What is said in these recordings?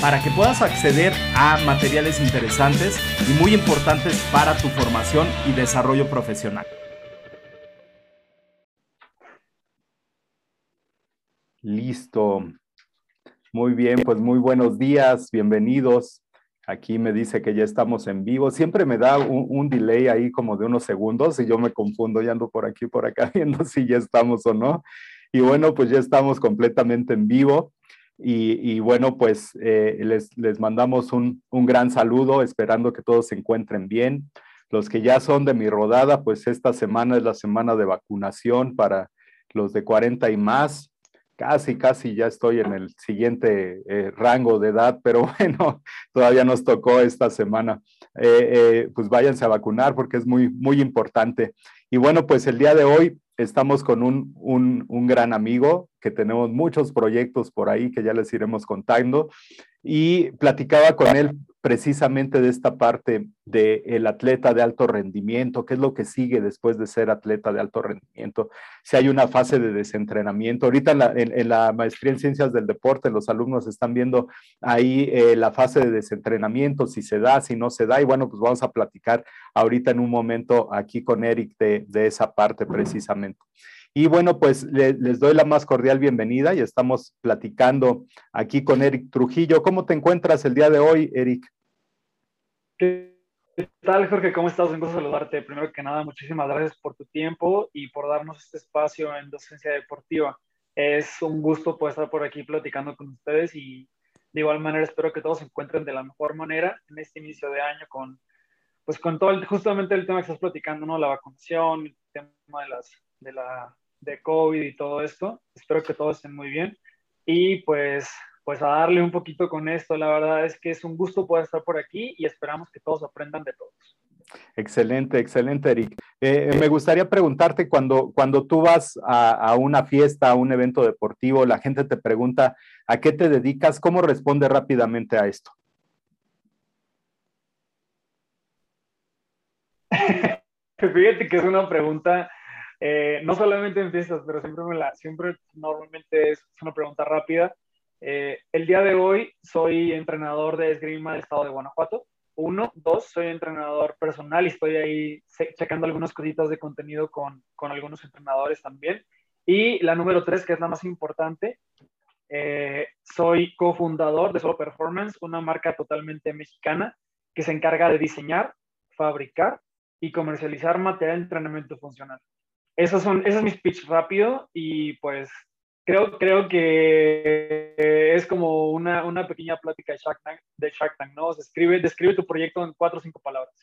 para que puedas acceder a materiales interesantes y muy importantes para tu formación y desarrollo profesional. Listo. Muy bien, pues muy buenos días, bienvenidos. Aquí me dice que ya estamos en vivo. Siempre me da un, delay ahí como de unos segundos y yo me confundo y ando por aquí, por acá, viendo si ya estamos o no. Y bueno, pues ya estamos completamente en vivo. Y, bueno, pues eh, les, les, mandamos un, un, gran saludo, esperando que todos se encuentren bien. Los que ya son de mi rodada, pues esta semana es la semana de vacunación para los de 40 y más casi, casi ya estoy en el siguiente eh, rango de edad, pero bueno, todavía nos tocó esta semana. Eh, pues váyanse a vacunar porque es muy, muy importante. Y bueno, pues el día de hoy estamos con un, un, un gran amigo que tenemos muchos proyectos por ahí que ya les iremos contando. Y platicaba con él precisamente de esta parte del atleta de alto rendimiento, qué es lo que sigue después de ser atleta de alto rendimiento, si hay una fase de desentrenamiento. Ahorita en la, maestría en ciencias del deporte, los alumnos están viendo ahí eh, la fase de desentrenamiento, si se da, si no se da, y bueno, pues vamos a platicar ahorita en un momento aquí con Eric de, de esa parte precisamente. Y bueno, pues les doy la más cordial bienvenida y estamos platicando aquí con Eric Trujillo. ¿Cómo te encuentras el día de hoy, Eric? ¿Qué tal, Jorge? ¿Cómo estás? Un gusto saludarte. Primero que nada, muchísimas gracias por tu tiempo y por darnos este espacio en Docencia Deportiva. Es un gusto poder estar por aquí platicando con ustedes y de igual manera espero que todos se encuentren de la mejor manera en este inicio de año con, pues con todo el, justamente el tema que estás platicando, ¿no? La vacunación, el tema de, las, de la de COVID y todo esto. Espero que todos estén muy bien. Y pues, pues a darle un poquito con esto, la verdad es que es un gusto poder estar por aquí y esperamos que todos aprendan de todos. Excelente, excelente, Eric. Eh, me gustaría preguntarte, cuando, cuando tú vas a, a, una fiesta, a un evento deportivo, la gente te pregunta a qué te dedicas, ¿cómo responde rápidamente a esto? Fíjate que es una pregunta eh, no solamente en fiestas, pero siempre, normalmente es una pregunta rápida. Eh, el día de hoy soy entrenador de esgrima del estado de Guanajuato. Uno, dos, soy entrenador personal y estoy ahí checando algunas cositas de contenido con, con algunos entrenadores también. Y la número tres, que es la más importante, eh, soy cofundador de Solo Performance, una marca totalmente mexicana que se encarga de diseñar, fabricar y comercializar material de entrenamiento funcional. Esos son, ese es mi speech rápido y pues creo, creo que es como una, una pequeña plática de Shark, Tank, de Shark Tank, ¿no? describe, describe tu proyecto en cuatro o cinco palabras.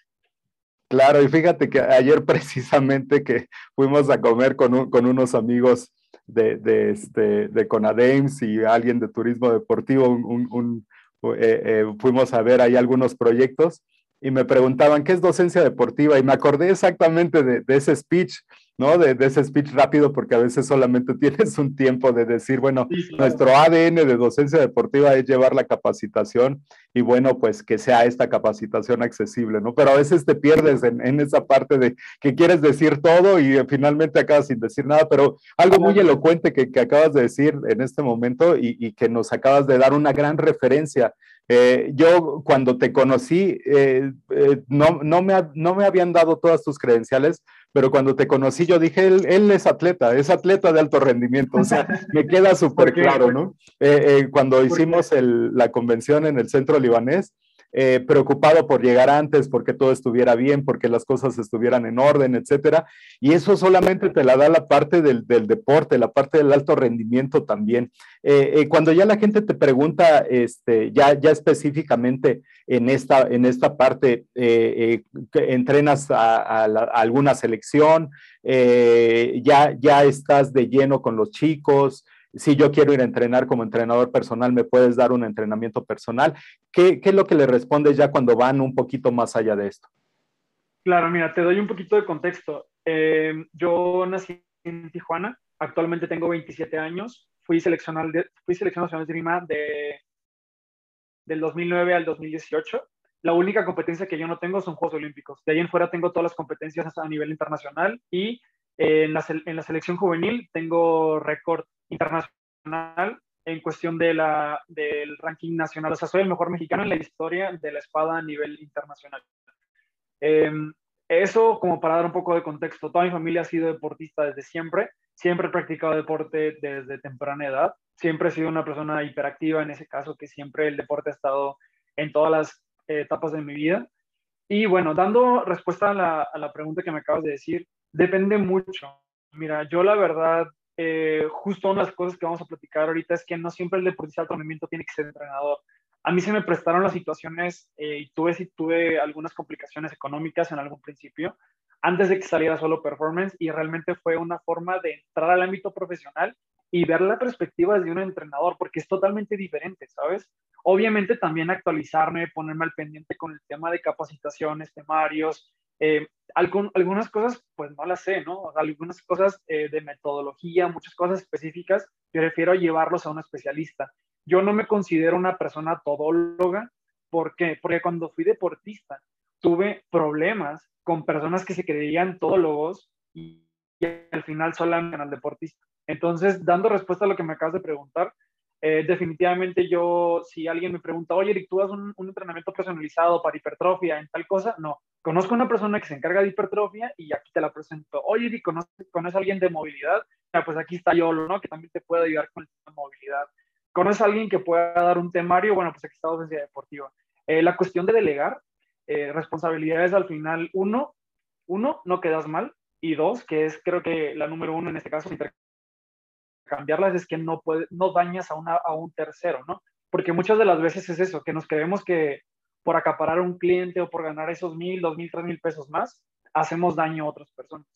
Claro, y fíjate que ayer precisamente que fuimos a comer con, con unos amigos de, de, este, de Conadems y alguien de turismo deportivo, un, un, eh, eh, fuimos a ver ahí algunos proyectos y me preguntaban, ¿qué es docencia deportiva? Y me acordé exactamente de, de ese speech ¿no? De, ese speech rápido, porque a veces solamente tienes un tiempo de decir, bueno, nuestro ADN de docencia deportiva es llevar la capacitación y bueno, pues que sea esta capacitación accesible, ¿no? Pero a veces te pierdes en, esa parte de que quieres decir todo y finalmente acabas sin decir nada, pero algo muy elocuente que, acabas de decir en este momento y, que nos acabas de dar una gran referencia. Eh, yo cuando te conocí, eh, eh, no, no, me, no me habían dado todas tus credenciales, pero cuando te conocí yo dije, él, él es atleta, es atleta de alto rendimiento, o sea, me queda súper claro, ¿no? Eh, eh, cuando hicimos el, la convención en el centro libanés, eh, preocupado por llegar antes, porque todo estuviera bien, porque las cosas estuvieran en orden, etcétera. Y eso solamente te la da la parte del, deporte, la parte del alto rendimiento también. Eh, eh, cuando ya la gente te pregunta, este, ya, ya específicamente en esta, en esta parte, entrenas a, alguna selección, ya, ya estás de lleno con los chicos si yo quiero ir a entrenar como entrenador personal, me puedes dar un entrenamiento personal. ¿Qué, es lo que le respondes ya cuando van un poquito más allá de esto? Claro, mira, te doy un poquito de contexto. Eh, yo nací en Tijuana, actualmente tengo 27 años, fui seleccionado, fui seleccionado de Rima de, del 2009 al 2018. La única competencia que yo no tengo son Juegos Olímpicos. De ahí en fuera tengo todas las competencias a nivel internacional y en la, en la selección juvenil tengo récord internacional en cuestión de la, del ranking nacional. O sea, soy el mejor mexicano en la historia de la espada a nivel internacional. Em, eso como para dar un poco de contexto. Toda mi familia ha sido deportista desde siempre. Siempre he practicado deporte desde temprana edad. Siempre he sido una persona hiperactiva en ese caso, que siempre el deporte ha estado en todas las etapas de mi vida. Y bueno, dando respuesta a la, a la pregunta que me acabas de decir, depende mucho. Mira, yo la verdad eh, justo una de las cosas que vamos a platicar ahorita es que no siempre el deportista de alto rendimiento tiene que ser entrenador. A mí se me prestaron las situaciones eh, y tuve, tuve algunas complicaciones económicas en algún principio, antes de que saliera solo performance, y realmente fue una forma de entrar al ámbito profesional y ver la perspectiva desde un entrenador, porque es totalmente diferente, ¿sabes? Obviamente también actualizarme, ponerme al pendiente con el tema de capacitaciones, temarios, eh, algunas cosas, pues no las sé, ¿no? Algunas cosas eh, de metodología, muchas cosas específicas, yo prefiero llevarlos a un especialista. Yo no me considero una persona todóloga, ¿por qué? Porque cuando fui deportista tuve problemas con personas que se creían todólogos y, al final solamente eran deportista. Entonces, dando respuesta a lo que me acabas de preguntar, eh, definitivamente yo, si alguien me pregunta, oye, Eric, ¿tú das un, entrenamiento personalizado para hipertrofia en tal cosa? No. Conozco una persona que se encarga de hipertrofia y aquí te la presento. Oye, Eric, ¿conoces, ¿conoces a alguien de movilidad? Ya, pues aquí está Yolo, ¿no? Que también te puede ayudar con de movilidad. ¿Conoces a alguien que pueda dar un temario? Bueno, pues aquí está Docencia Deportiva. Eh, la cuestión de delegar eh, responsabilidades al final, uno, uno, no quedas mal. Y dos, que es creo que la número uno en este caso, cambiarlas es que no, puede, no dañas a, a un tercero, ¿no? Porque muchas de las veces es eso, que nos creemos que por acaparar a un cliente o por ganar esos mil, dos mil, tres mil pesos más, hacemos daño a otras personas.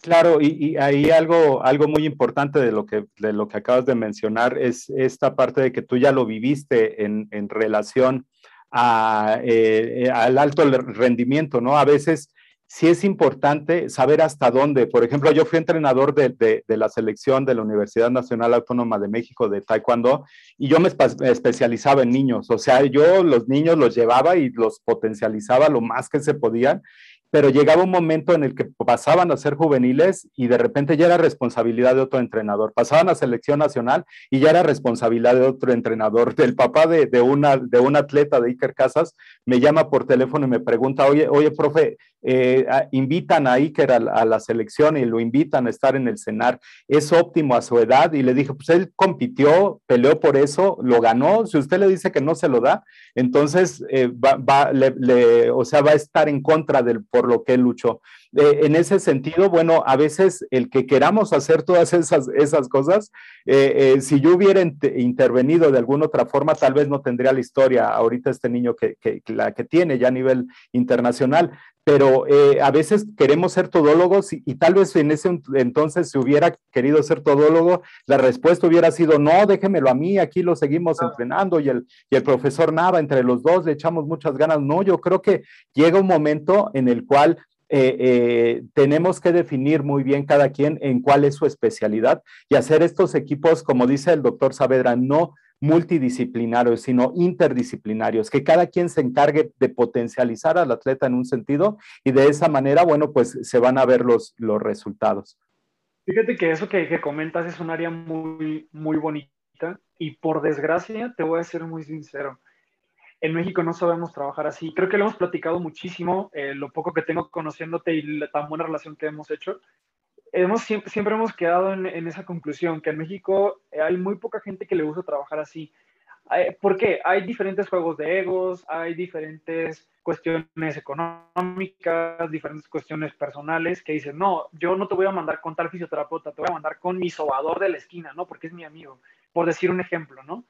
Claro, y, ahí algo, algo muy importante de lo, que, de lo que acabas de mencionar es esta parte de que tú ya lo viviste en, en relación a, eh, al alto rendimiento, ¿no? A veces sí es importante saber hasta dónde. Por ejemplo, yo fui entrenador de, la selección de la Universidad Nacional Autónoma de México de Taekwondo y yo me especializaba en niños. O sea, yo los niños los llevaba y los potencializaba lo más que se podían pero llegaba un momento en el que pasaban a ser juveniles y de repente ya era responsabilidad de otro entrenador. Pasaban a selección nacional y ya era responsabilidad de otro entrenador. El papá de, una, de un atleta de Iker Casas me llama por teléfono y me pregunta, oye, oye, profe, eh, invitan a Iker a, la selección y lo invitan a estar en el cenar. ¿Es óptimo a su edad? Y le dije, pues él compitió, peleó por eso, lo ganó. Si usted le dice que no se lo da, entonces eh, va, o sea, va a estar en contra del por lo que él luchó. Eh, en ese sentido, bueno, a veces el que queramos hacer todas esas, esas cosas, eh, eh, si yo hubiera intervenido de alguna otra forma, tal vez no tendría la historia ahorita este niño que, que la que tiene ya a nivel internacional, pero a veces queremos ser todólogos y, tal vez en ese entonces si hubiera querido ser todólogo, la respuesta hubiera sido, no, déjemelo a mí, aquí lo seguimos entrenando y el, y el profesor Nava, entre los dos le echamos muchas ganas. No, yo creo que llega un momento en el cual eh, eh, tenemos que definir muy bien cada quien en cuál es su especialidad y hacer estos equipos, como dice el doctor Saavedra, no multidisciplinarios, sino interdisciplinarios, que cada quien se encargue de potencializar al atleta en un sentido y de esa manera, bueno, pues se van a ver los, los resultados. Fíjate que eso que, que comentas es un área muy, muy bonita y por desgracia, te voy a ser muy sincero, en México no sabemos trabajar así. Creo que lo hemos platicado muchísimo, eh, lo poco que tengo conociéndote y la tan buena relación que hemos hecho. Hemos, siempre, hemos quedado en, esa conclusión, que en México hay muy poca gente que le gusta trabajar así. ¿Por qué? Hay diferentes juegos de egos, hay diferentes cuestiones económicas, diferentes cuestiones personales que dicen, no, yo no te voy a mandar con tal fisioterapeuta, te voy a mandar con mi sobador de la esquina, ¿no? Porque es mi amigo, por decir un ejemplo, ¿no?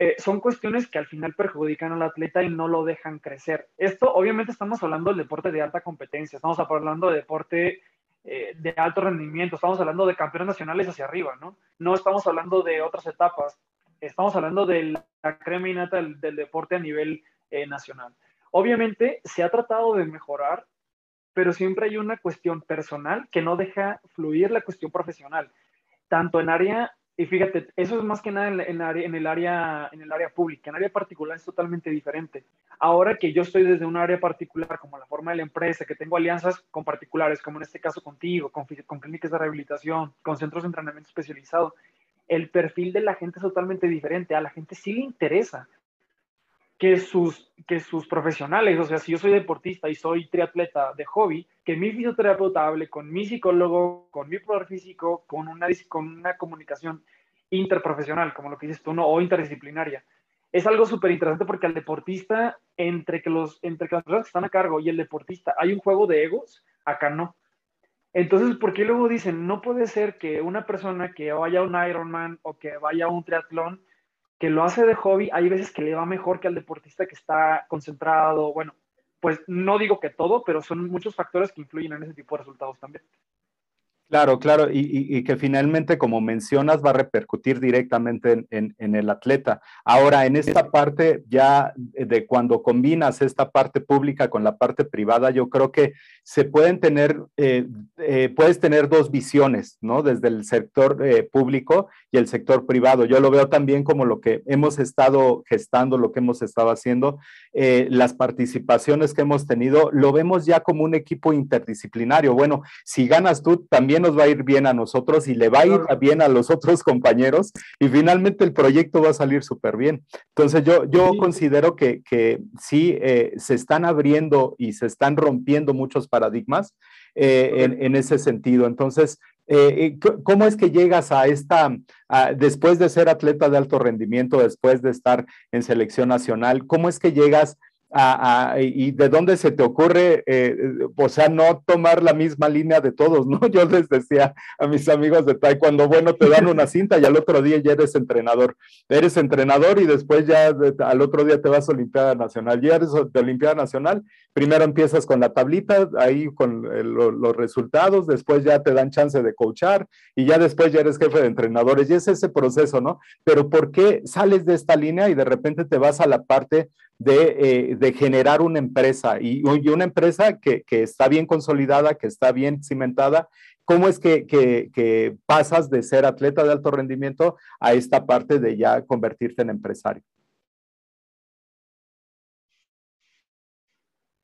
Eh, son cuestiones que al final perjudican al atleta y no lo dejan crecer. Esto, obviamente, estamos hablando del deporte de alta competencia, estamos hablando de deporte eh, de alto rendimiento, estamos hablando de campeones nacionales hacia arriba, ¿no? No estamos hablando de otras etapas, estamos hablando de la crema del, deporte a nivel eh, nacional. Obviamente, se ha tratado de mejorar, pero siempre hay una cuestión personal que no deja fluir la cuestión profesional, tanto en área y fíjate, eso es más que nada en, en, el área, en el área pública. En área particular es totalmente diferente. Ahora que yo estoy desde un área particular, como la forma de la empresa, que tengo alianzas con particulares, como en este caso contigo, con, con clínicas de rehabilitación, con centros de entrenamiento especializado, el perfil de la gente es totalmente diferente. A la gente sí le interesa que sus, que sus profesionales, o sea, si yo soy deportista y soy triatleta de hobby, que mi fisioterapeuta hable con mi psicólogo, con mi profesor físico, con una, con una comunicación interprofesional, como lo que dices tú, ¿no? o interdisciplinaria. Es algo súper interesante porque al deportista, entre que, los, entre que las personas que están a cargo y el deportista, hay un juego de egos, acá no. Entonces, ¿por qué luego dicen, no puede ser que una persona que vaya a un Ironman o que vaya a un triatlón que lo hace de hobby, hay veces que le va mejor que al deportista que está concentrado. Bueno, pues no digo que todo, pero son muchos factores que influyen en ese tipo de resultados también. Claro, claro, y, que finalmente, como mencionas, va a repercutir directamente en, el atleta. Ahora, en esta parte ya de cuando combinas esta parte pública con la parte privada, yo creo que se pueden tener, eh, eh, puedes tener dos visiones, ¿no? Desde el sector eh, público y el sector privado. Yo lo veo también como lo que hemos estado gestando, lo que hemos estado haciendo, las participaciones que hemos tenido, lo vemos ya como un equipo interdisciplinario. Bueno, si ganas tú, también nos va a ir bien a nosotros y le va a ir bien a los otros compañeros y finalmente el proyecto va a salir súper bien. Entonces yo, yo considero que, que sí eh, se están abriendo y se están rompiendo muchos paradigmas eh, en, ese sentido. Entonces, eh, ¿cómo es que llegas a esta, después de ser atleta de alto rendimiento, después de estar en selección nacional, cómo es que llegas y de dónde se te ocurre, eh, o sea, no tomar la misma línea de todos, ¿no? Yo les decía a mis amigos de taekwondo, bueno, te dan una cinta y al otro día ya eres entrenador. Eres entrenador y después ya al otro día te vas a Olimpiada Nacional. Ya eres de Olimpiada Nacional, primero empiezas con la tablita, ahí con eh, los resultados, después ya te dan chance de coachar y ya después ya eres jefe de entrenadores. Y es ese proceso, ¿no? Pero ¿por qué sales de esta línea y de repente te vas a la parte de, eh, generar una empresa y, una empresa que, está bien consolidada, que está bien cimentada. ¿Cómo es que, pasas de ser atleta de alto rendimiento a esta parte de ya convertirte en empresario?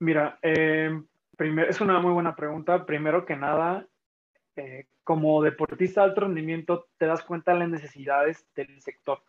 Mira, eh, es una muy buena pregunta. Primero que nada, eh, como deportista de alto rendimiento, te das cuenta de las necesidades del sector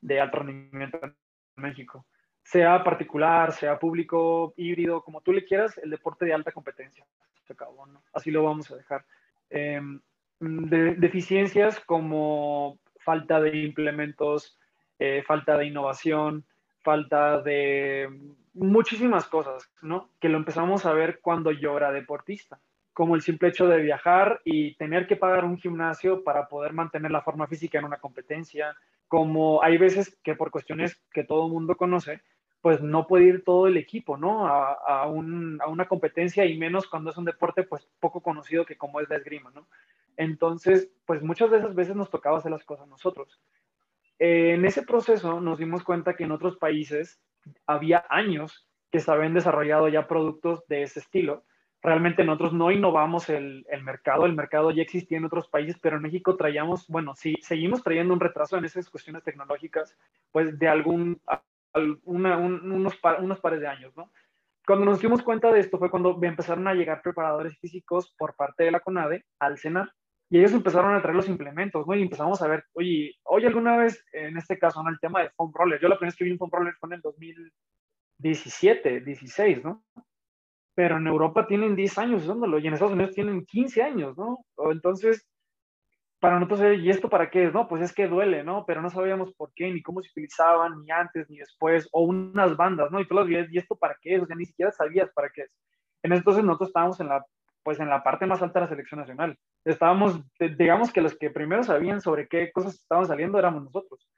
de alto rendimiento en México sea particular, sea público, híbrido, como tú le quieras, el deporte de alta competencia. Se acabó, ¿no? Así lo vamos a dejar. Em, de, deficiencias como falta de implementos, eh, falta de innovación, falta de muchísimas cosas, ¿no? Que lo empezamos a ver cuando yo era deportista, como el simple hecho de viajar y tener que pagar un gimnasio para poder mantener la forma física en una competencia, como hay veces que por cuestiones que todo el mundo conoce, pues no puede ir todo el equipo, ¿no? A, una competencia y menos cuando es un deporte pues poco conocido que como es la esgrima, ¿no? Entonces, pues muchas de esas veces nos tocaba hacer las cosas nosotros. en ese proceso nos dimos cuenta que en otros países había años que se habían desarrollado ya productos de ese estilo realmente nosotros no innovamos el, el, mercado, el mercado ya existía en otros países, pero en México traíamos, bueno, sí, seguimos trayendo un retraso en esas cuestiones tecnológicas, pues de algún, unos, unos pares de años, ¿no? Cuando nos dimos cuenta de esto fue cuando empezaron a llegar preparadores físicos por parte de la CONADE al CENAR. Y ellos empezaron a traer los implementos, ¿no? Y empezamos a ver, oye, oye, alguna vez, en este caso, ¿no? El tema de foam roller. Yo la primera vez que vi un foam roller fue en el 2017, 16, ¿no? Pero en Europa tienen 10 años usándolo y en Estados Unidos tienen 15 años, ¿no? Entonces, para nosotros, ¿y esto para qué es? No, pues es que duele, ¿no? Pero no sabíamos por qué, ni cómo se utilizaban, ni antes, ni después, o unas bandas, ¿no? Y tú las veías, ¿y esto para qué es? O sea, ni siquiera sabías para qué es. En entonces nosotros estábamos en la, pues en la parte más alta de la selección nacional. Estábamos, digamos que los que primero sabían sobre qué cosas estaban saliendo éramos nosotros.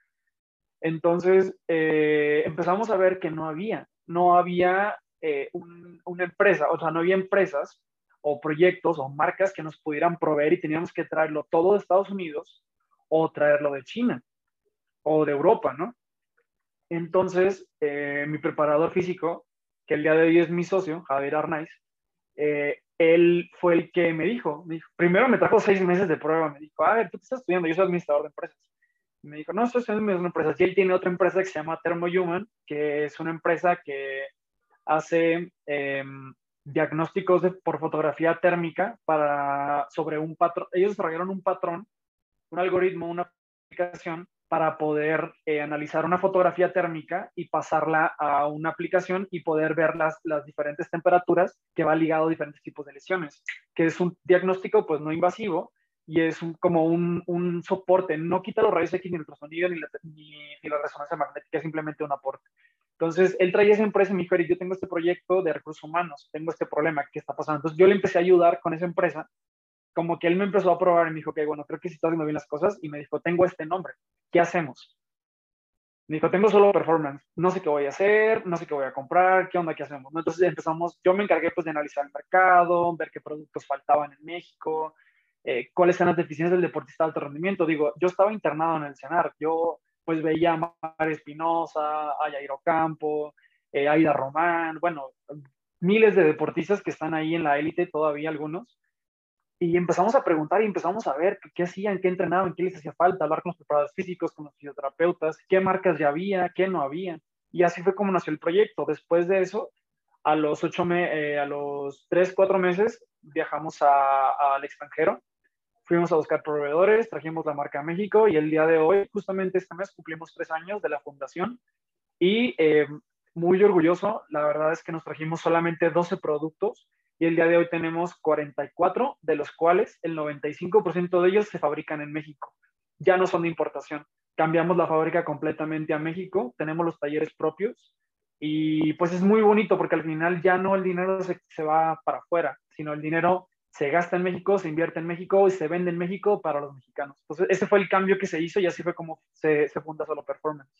Entonces eh, empezamos a ver que no había, no había eh, una empresa, o sea, no había empresas o proyectos o marcas que nos pudieran proveer y teníamos que traerlo todo de Estados Unidos o traerlo de China o de Europa, ¿no? Entonces, eh, mi preparador físico, que el día de hoy es mi socio, Javier Arnaiz, eh, él fue el que me dijo, primero me trajo seis meses de prueba, me dijo, a ver, ¿tú qué estás estudiando? Yo soy administrador de empresas. me dijo, no, estoy estudiando de empresas. Y él tiene otra empresa que se llama Thermohuman, que es una empresa que hace em, diagnósticos por fotografía térmica para, sobre un patrón. Ellos desarrollaron un patrón, un algoritmo, una aplicación para poder eh, analizar una fotografía térmica y pasarla a una aplicación y poder ver las, las diferentes temperaturas que va ligado a diferentes tipos de lesiones, que es un diagnóstico pues no invasivo y es como un, un, soporte, no quita los rayos X ni el ultrasonido ni la, ni, ni la resonancia magnética, es simplemente un aporte. Entonces, él traía esa empresa y me dijo, yo tengo este proyecto de recursos humanos, tengo este problema, ¿qué está pasando? Entonces, yo le empecé a ayudar con esa empresa, como que él me empezó a probar y me dijo, que bueno, creo que sí está haciendo bien las cosas, y me dijo, tengo este nombre, ¿qué hacemos? Me dijo, tengo solo performance, no sé qué voy a hacer, no sé qué voy a comprar, qué onda, qué hacemos. Entonces empezamos, yo me encargué pues de analizar el mercado, ver qué productos faltaban en México, eh, cuáles eran las deficiencias del deportista de alto rendimiento. Digo, yo estaba internado en el CENAR, yo pues veía a Mar Espinosa, a Jairo Campo, eh, Aida Román, bueno, miles de deportistas que están ahí en la élite, todavía algunos. Y empezamos a preguntar y empezamos a ver qué, hacían, qué entrenaban, qué les hacía falta, hablar con los preparadores físicos, con los fisioterapeutas, qué marcas ya había, qué no había. Y así fue como nació el proyecto. Después de eso, a los ocho eh, a los tres, cuatro meses, viajamos al extranjero fuimos a buscar proveedores, trajimos la marca a México y el día de hoy, justamente este mes, cumplimos tres años de la fundación y eh, muy orgulloso, la verdad es que nos trajimos solamente 12 productos y el día de hoy tenemos 44, de los cuales el 95% de ellos se fabrican en México. Ya no son de importación. Cambiamos la fábrica completamente a México, tenemos los talleres propios y pues es muy bonito porque al final ya no el dinero se, se va para afuera, sino el dinero se gasta en México, se invierte en México y se vende en México para los mexicanos. Entonces, ese fue el cambio que se hizo y así fue como se, se funda Solo Performance.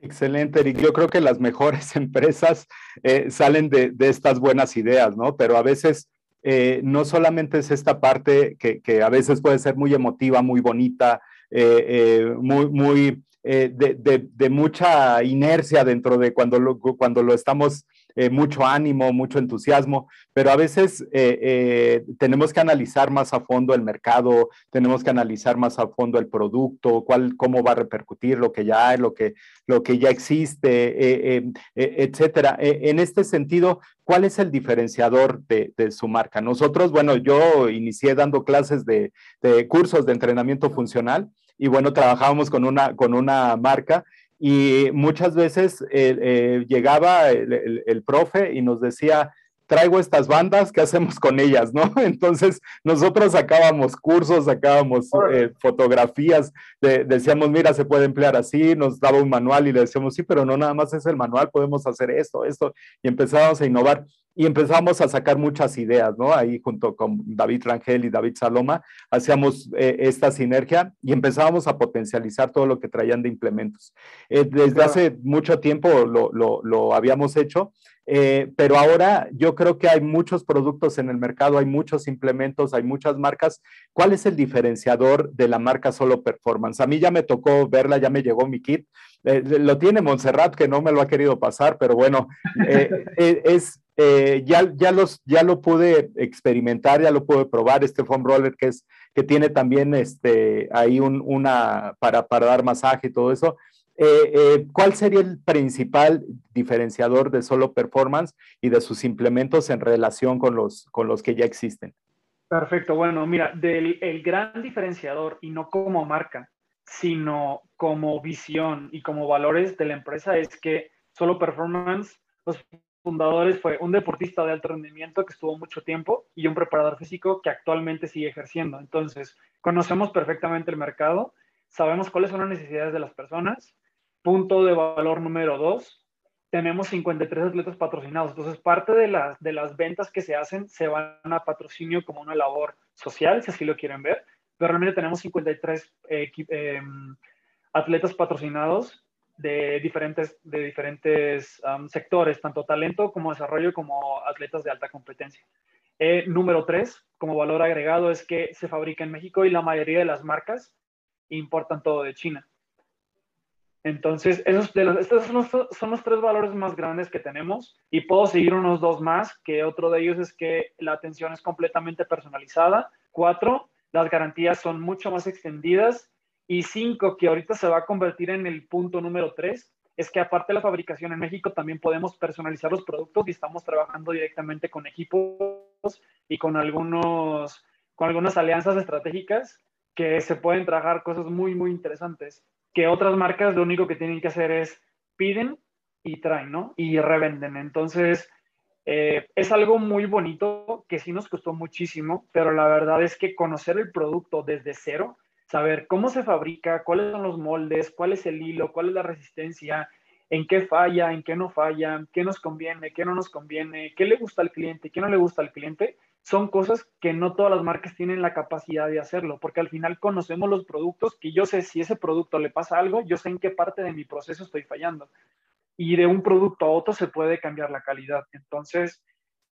Excelente, Eric. Yo creo que las mejores empresas eh, salen de, de, estas buenas ideas, ¿no? Pero a veces eh, no solamente es esta parte que, que, a veces puede ser muy emotiva, muy bonita, eh, muy, muy de, de, de, mucha inercia dentro de cuando lo, cuando lo estamos eh, mucho ánimo, mucho entusiasmo, pero a veces eh, eh, tenemos que analizar más a fondo el mercado, tenemos que analizar más a fondo el producto, cuál, cómo va a repercutir lo que ya hay, lo que, lo que ya existe, etcétera. en este sentido, ¿cuál es el diferenciador de, de, su marca? Nosotros, bueno, yo inicié dando clases de, de cursos de entrenamiento funcional y bueno, trabajábamos con una, con una marca y muchas veces eh, eh, llegaba el, el, profe y nos decía, traigo estas bandas, ¿qué hacemos con ellas? ¿no? Entonces nosotros sacábamos cursos, sacábamos eh, fotografías, de, decíamos, mira, se puede emplear así, nos daba un manual y le decíamos, sí, pero no nada más es el manual, podemos hacer esto, esto, y empezábamos a innovar y empezamos a sacar muchas ideas, ¿no? Ahí junto con David Rangel y David Saloma, hacíamos eh, esta sinergia y empezábamos a potencializar todo lo que traían de implementos. Eh, desde hace mucho tiempo lo, lo, lo habíamos hecho, eh, pero ahora yo creo que hay muchos productos en el mercado, hay muchos implementos, hay muchas marcas. ¿Cuál es el diferenciador de la marca Solo Performance? A mí ya me tocó verla, ya me llegó mi kit. lo tiene Montserrat, que no me lo ha querido pasar, pero bueno, es eh, ya, ya, los, ya lo pude experimentar, ya lo pude probar, este foam roller que, es, que tiene también este, ahí un, una para, para, dar masaje y todo eso. Eh, eh, ¿Cuál sería el principal diferenciador de Solo Performance y de sus implementos en relación con los, con los que ya existen? Perfecto, bueno, mira, el gran diferenciador y no como marca, sino como visión y como valores de la empresa es que Solo Performance pues, fundadores fue un deportista de alto rendimiento que estuvo mucho tiempo y un preparador físico que actualmente sigue ejerciendo. Entonces, conocemos perfectamente el mercado, sabemos cuáles son las necesidades de las personas. Punto de valor número dos, tenemos 53 atletas patrocinados. Entonces, parte de las, de las ventas que se hacen se van a patrocinio como una labor social, si así lo quieren ver. Pero realmente tenemos 53 eh, em, atletas patrocinados de diferentes, de diferentes sectores, tanto talento como desarrollo, como atletas de alta competencia. Eh, número tres, como valor agregado, es que se fabrica en México y la mayoría de las marcas importan todo de China. Entonces, esos, estos son los, son los, tres valores más grandes que tenemos y puedo seguir unos dos más, que otro de ellos es que la atención es completamente personalizada. Cuatro, las garantías son mucho más extendidas y cinco, que ahorita se va a convertir en el punto número tres, es que aparte de la fabricación en México, también podemos personalizar los productos y estamos trabajando directamente con equipos y con, algunos, con algunas alianzas estratégicas que se pueden trabajar cosas muy, muy interesantes, que otras marcas lo único que tienen que hacer es piden y traen, ¿no? Y revenden. Entonces, eh, es algo muy bonito que sí nos costó muchísimo, pero la verdad es que conocer el producto desde cero saber cómo se fabrica, cuáles son los moldes, cuál es el hilo, cuál es la resistencia, en qué falla, en qué no falla, qué nos conviene, qué no nos conviene, qué le gusta al cliente, qué no le gusta al cliente, son cosas que no todas las marcas tienen la capacidad de hacerlo, porque al final conocemos los productos que yo sé si ese producto le pasa algo, yo sé en qué parte de mi proceso estoy fallando. Y de un producto a otro se puede cambiar la calidad. Entonces,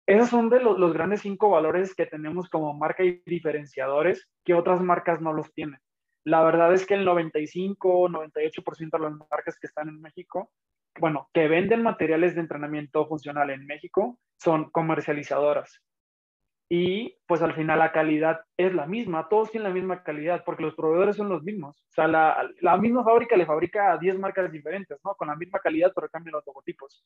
esos son de los, grandes cinco valores que tenemos como marca y diferenciadores que otras marcas no los tienen. La verdad es que el 95, 98% de las marcas que están en México, bueno, que venden materiales de entrenamiento funcional en México, son comercializadoras y pues al final la calidad es la misma, todos tienen la misma calidad porque los proveedores son los mismos. O sea, la, la misma fábrica le fabrica a 10 marcas diferentes, ¿no? Con la misma calidad, pero cambian los logotipos.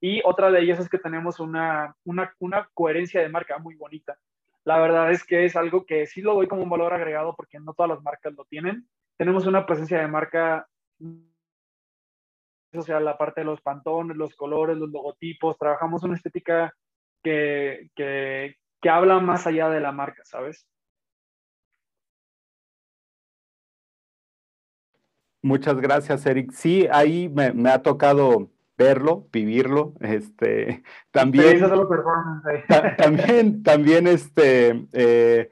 Y otra de ellas es que tenemos una, una, una coherencia de marca muy bonita. La verdad es que es algo que sí lo doy como un valor agregado porque no todas las marcas lo tienen. Tenemos una presencia de marca, o sea, la parte de los pantones, los colores, los logotipos, trabajamos una estética que, que, que habla más allá de la marca, ¿sabes? Muchas gracias, Eric. Sí, ahí me, ha tocado verlo, vivirlo, este, también, también, también, este, eh,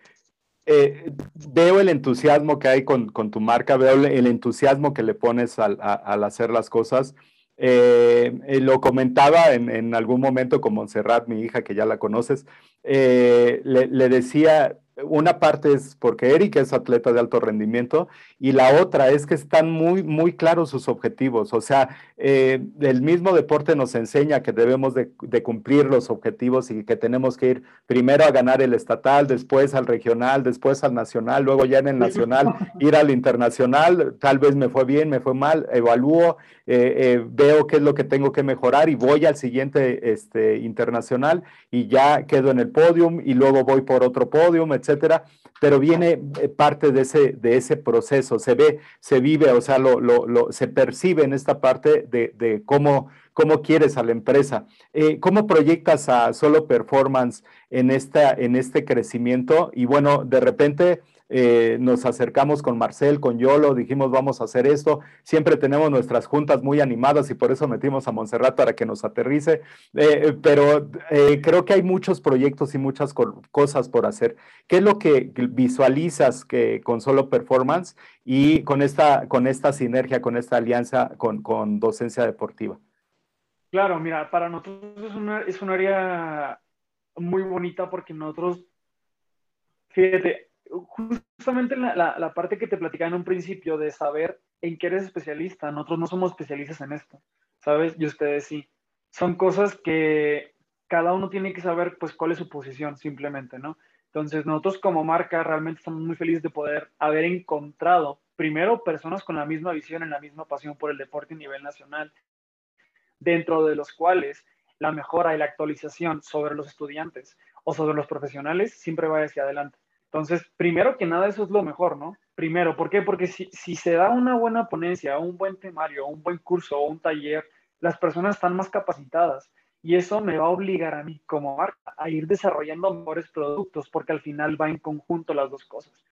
eh, veo el entusiasmo que hay con, tu marca, veo el entusiasmo que le pones al, al hacer las cosas. Eh, eh, lo comentaba en, algún momento con Montserrat, mi hija, que ya la conoces, eh, le, decía, una parte es porque Eric es atleta de alto rendimiento y la otra es que están muy, muy claros sus objetivos. O sea, eh, el mismo deporte nos enseña que debemos de, cumplir los objetivos y que tenemos que ir primero a ganar el estatal, después al regional, después al nacional, luego ya en el nacional ir al internacional. Tal vez me fue bien, me fue mal, evalúo, eh, eh, veo qué es lo que tengo que mejorar y voy al siguiente este, internacional y ya quedo en el podium y luego voy por otro podium, etcétera, pero viene parte de ese, de ese proceso, se ve, se vive, o sea, lo, lo, se percibe en esta parte de, cómo, cómo quieres a la empresa. Eh, ¿Cómo proyectas a Solo Performance en, esta, en este crecimiento? Y bueno, de repente eh, nos acercamos con Marcel, con Yolo, dijimos vamos a hacer esto. Siempre tenemos nuestras juntas muy animadas y por eso metimos a Montserrat para que nos aterrice. Eh, pero creo que hay muchos proyectos y muchas cosas por hacer. ¿Qué es lo que visualizas que con Solo Performance y con esta, con esta sinergia, con esta alianza con, con docencia deportiva? Claro, mira, para nosotros es, es un área muy bonita porque nosotros, fíjate, justamente la, la, parte que te platicaba en un principio de saber en qué eres especialista, nosotros no somos especialistas en esto, ¿sabes? Y ustedes sí. Son cosas que cada uno tiene que saber, pues, cuál es su posición, simplemente, ¿no? Entonces, nosotros como marca realmente estamos muy felices de poder haber encontrado, primero, personas con la misma visión, en la misma pasión por el deporte a nivel nacional, dentro de los cuales la mejora y la actualización sobre los estudiantes o sobre los profesionales siempre va hacia adelante. Entonces, primero que nada, eso es lo mejor, ¿no? Primero, ¿por qué? Porque si, se da una buena ponencia, un buen temario, un buen curso o un taller, las personas están más capacitadas Y eso me va a obligar a mí como marca a ir desarrollando mejores productos porque al final va en conjunto las dos cosas.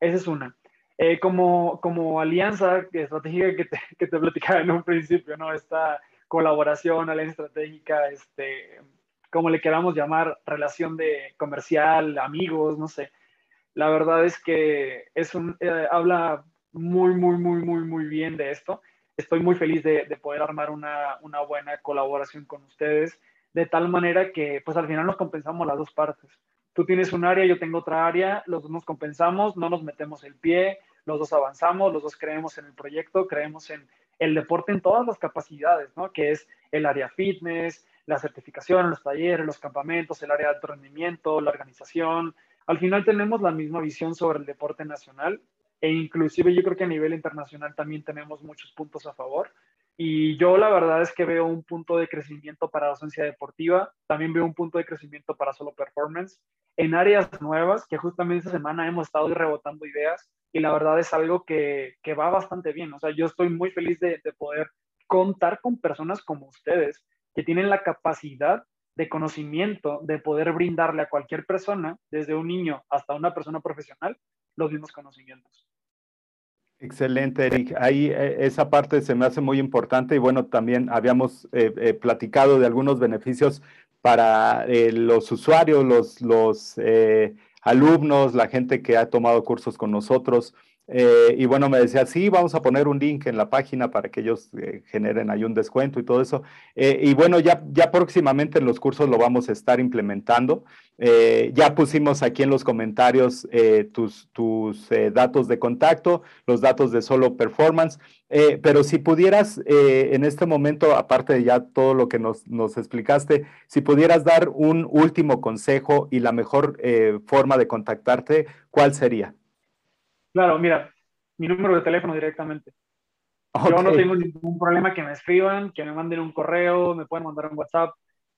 Esa es una. Eh, como, como alianza estratégica que te, que te platicaba en un principio, ¿no? Esta colaboración, alianza estratégica, este, como le queramos llamar, relación de comercial, amigos, no sé. La verdad es que es un, eh, habla muy, muy, muy, muy, muy bien de esto. Estoy muy feliz de, de poder armar una, una, buena colaboración con ustedes, de tal manera que pues al final nos compensamos las dos partes. Tú tienes un área, yo tengo otra área, los dos nos compensamos, no nos metemos el pie, los dos avanzamos, los dos creemos en el proyecto, creemos en el deporte en todas las capacidades, ¿no? Que es el área fitness, la certificación, los talleres, los campamentos, el área de rendimiento, la organización. Al final tenemos la misma visión sobre el deporte nacional e inclusive yo creo que a nivel internacional también tenemos muchos puntos a favor. Y yo la verdad es que veo un punto de crecimiento para docencia deportiva, también veo un punto de crecimiento para solo performance en áreas nuevas, que justamente esta semana hemos estado rebotando ideas y la verdad es algo que, que va bastante bien. O sea, yo estoy muy feliz de, de poder contar con personas como ustedes que tienen la capacidad de conocimiento de poder brindarle a cualquier persona, desde un niño hasta una persona profesional, los mismos conocimientos. Excelente, Eric. Ahí eh, esa parte se me hace muy importante y bueno, también habíamos eh, eh, platicado de algunos beneficios para los usuarios, los, los alumnos, la gente que ha tomado cursos con nosotros. Eh, y bueno, me decía, sí, vamos a poner un link en la página para que ellos eh, generen ahí un descuento y todo eso. Eh, y bueno, ya, ya próximamente en los cursos lo vamos a estar implementando. ya pusimos aquí en los comentarios tus, tus datos de contacto, los datos de solo performance. pero si pudieras en este momento, aparte de ya todo lo que nos, nos explicaste, si pudieras dar un último consejo y la mejor forma de contactarte, ¿cuál sería? Claro, mira, mi número de teléfono directamente. Yo no tengo ningún problema que me escriban, que me manden un correo, me pueden mandar un WhatsApp,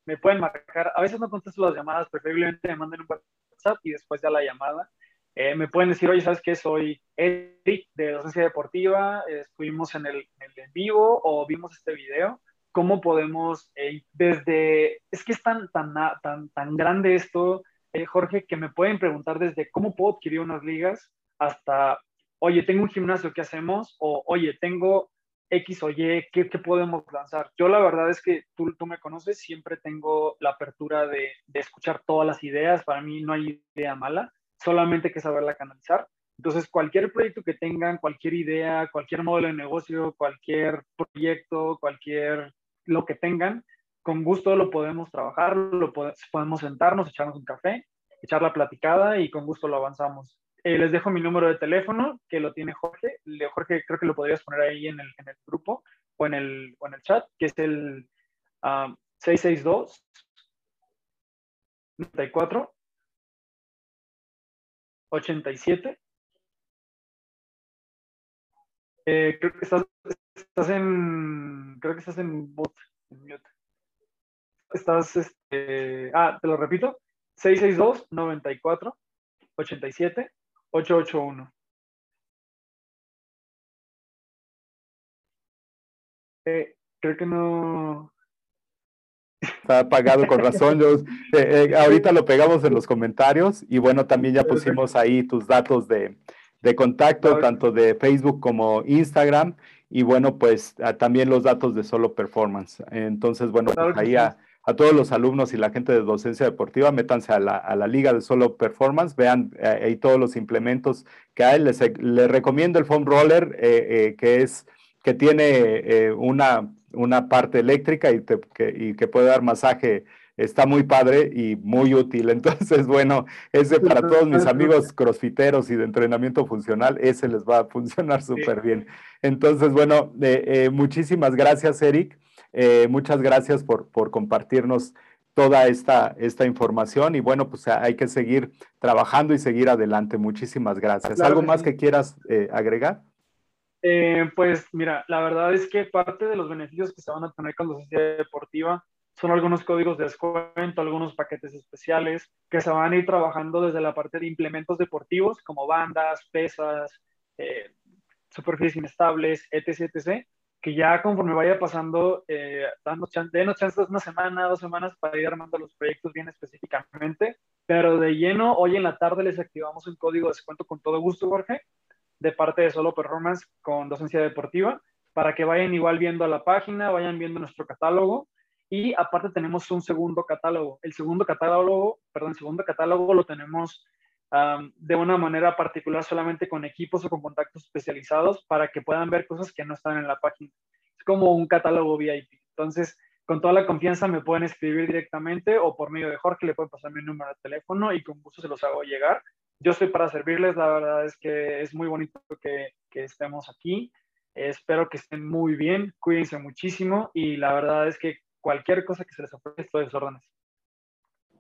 me pueden marcar. A veces no contesto las llamadas, preferiblemente me manden un WhatsApp y después ya la llamada. Eh, me pueden decir, oye, ¿sabes qué? Soy Eric de Docencia Deportiva, estuvimos en el, en vivo o vimos este video. ¿Cómo podemos, eh, desde, es que es tan, tan, tan, tan grande esto, eh, Jorge, que me pueden preguntar desde cómo puedo adquirir unas ligas hasta, oye, tengo un gimnasio, ¿qué hacemos? O, oye, tengo X o Y, ¿qué, podemos lanzar? Yo la verdad es que tú, tú me conoces, siempre tengo la apertura de, de, escuchar todas las ideas, para mí no hay idea mala, solamente hay que saberla canalizar. Entonces, cualquier proyecto que tengan, cualquier idea, cualquier modelo de negocio, cualquier proyecto, cualquier lo que tengan, con gusto lo podemos trabajar, lo podemos sentarnos, echarnos un café, echar la platicada y con gusto lo avanzamos. Eh, les dejo mi número de teléfono, que lo tiene Jorge. Jorge, creo que lo podrías poner ahí en el, en el grupo o en el, chat, que es el 662 94 87. creo que estás, estás en. Creo que estás en bot, en mute. Estás. Este, ah, te lo repito: 662 94 87 881. Eh, creo que no. Está apagado con razón. Eh, eh, ahorita lo pegamos en los comentarios y bueno, también ya pusimos ahí tus datos de, de contacto, tanto de Facebook como Instagram y bueno, pues ah, también los datos de Solo Performance. Entonces, bueno, pues ahí a, a todos los alumnos y la gente de docencia deportiva, métanse a la, a la Liga de Solo Performance, vean eh, ahí todos los implementos que hay. Les, les recomiendo el foam roller, eh, eh, que, es, que tiene una, una parte eléctrica y, que, y que puede dar masaje está muy padre y muy útil. Entonces, bueno, ese para todos mis amigos crossfiteros y de entrenamiento funcional, ese les va a funcionar súper bien. Entonces, bueno, muchísimas gracias, Eric. Eh, muchas gracias por, por compartirnos toda esta, esta información y bueno, pues hay que seguir trabajando y seguir adelante. Muchísimas gracias. ¿Algo más que quieras eh, agregar? Eh, pues mira, la verdad es que parte de los beneficios que se van a tener con la sociedad deportiva son algunos códigos de descuento, algunos paquetes especiales que se van a ir trabajando desde la parte de implementos deportivos como bandas, pesas, superficies inestables, etc, etc que ya conforme vaya pasando, eh, danos, denos chances una semana, dos semanas para ir armando los proyectos bien específicamente, pero de lleno, hoy en la tarde les activamos un código de descuento con todo gusto, Jorge, de parte de Solo Performance con docencia deportiva, para que vayan igual viendo la página, vayan viendo nuestro catálogo y aparte tenemos un segundo catálogo. El segundo catálogo, perdón, el segundo catálogo lo tenemos de una manera particular solamente con equipos o con contactos especializados para que puedan ver cosas que no están en la página. Es como un catálogo VIP. Entonces, con toda la confianza me pueden escribir directamente o por medio de Jorge le pueden pasar mi número de teléfono y con gusto se los hago llegar. Yo estoy para servirles, la verdad es que es muy bonito que, estemos aquí. Espero que estén muy bien, cuídense muchísimo y la verdad es que cualquier cosa que se les ofrezca, estoy a órdenes.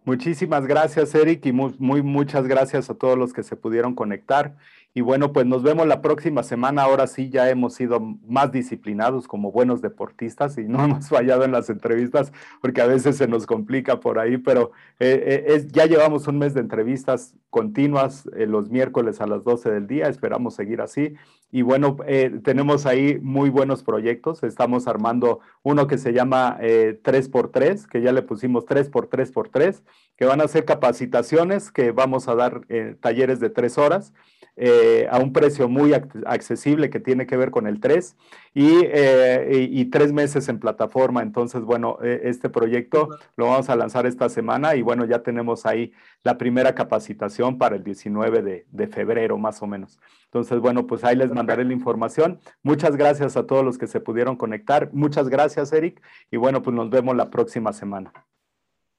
Muchísimas gracias, Eric, y muy, muchas gracias a todos los que se pudieron conectar. Y bueno, pues nos vemos la próxima semana. Ahora sí, ya hemos sido más disciplinados como buenos deportistas y no hemos fallado en las entrevistas porque a veces se nos complica por ahí, pero eh, eh, ya llevamos un mes de entrevistas continuas eh, los miércoles a las 12 del día. Esperamos seguir así. Y bueno, tenemos ahí muy buenos proyectos. Estamos armando uno que se llama 3x3, que ya le pusimos 3x3x3 que van a ser capacitaciones, que vamos a dar eh, talleres de tres horas eh, a un precio muy accesible que tiene que ver con el 3 eh, y, tres meses en plataforma. Entonces, bueno, este proyecto lo vamos a lanzar esta semana y bueno, ya tenemos ahí la primera capacitación para el 19 de, de febrero, más o menos. Entonces, bueno, pues ahí les mandaré la información. Muchas gracias a todos los que se pudieron conectar. Muchas gracias, Eric. Y bueno, pues nos vemos la próxima semana.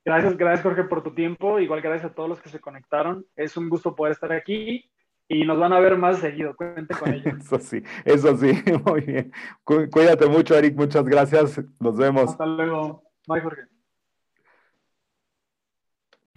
Gracias, gracias Jorge por tu tiempo. Igual gracias a todos los que se conectaron. Es un gusto poder estar aquí y nos van a ver más seguido. Cuente con ello. Eso sí, eso sí, muy bien. Cuídate mucho, Eric. Muchas gracias. Nos vemos. Hasta luego. Bye, Jorge.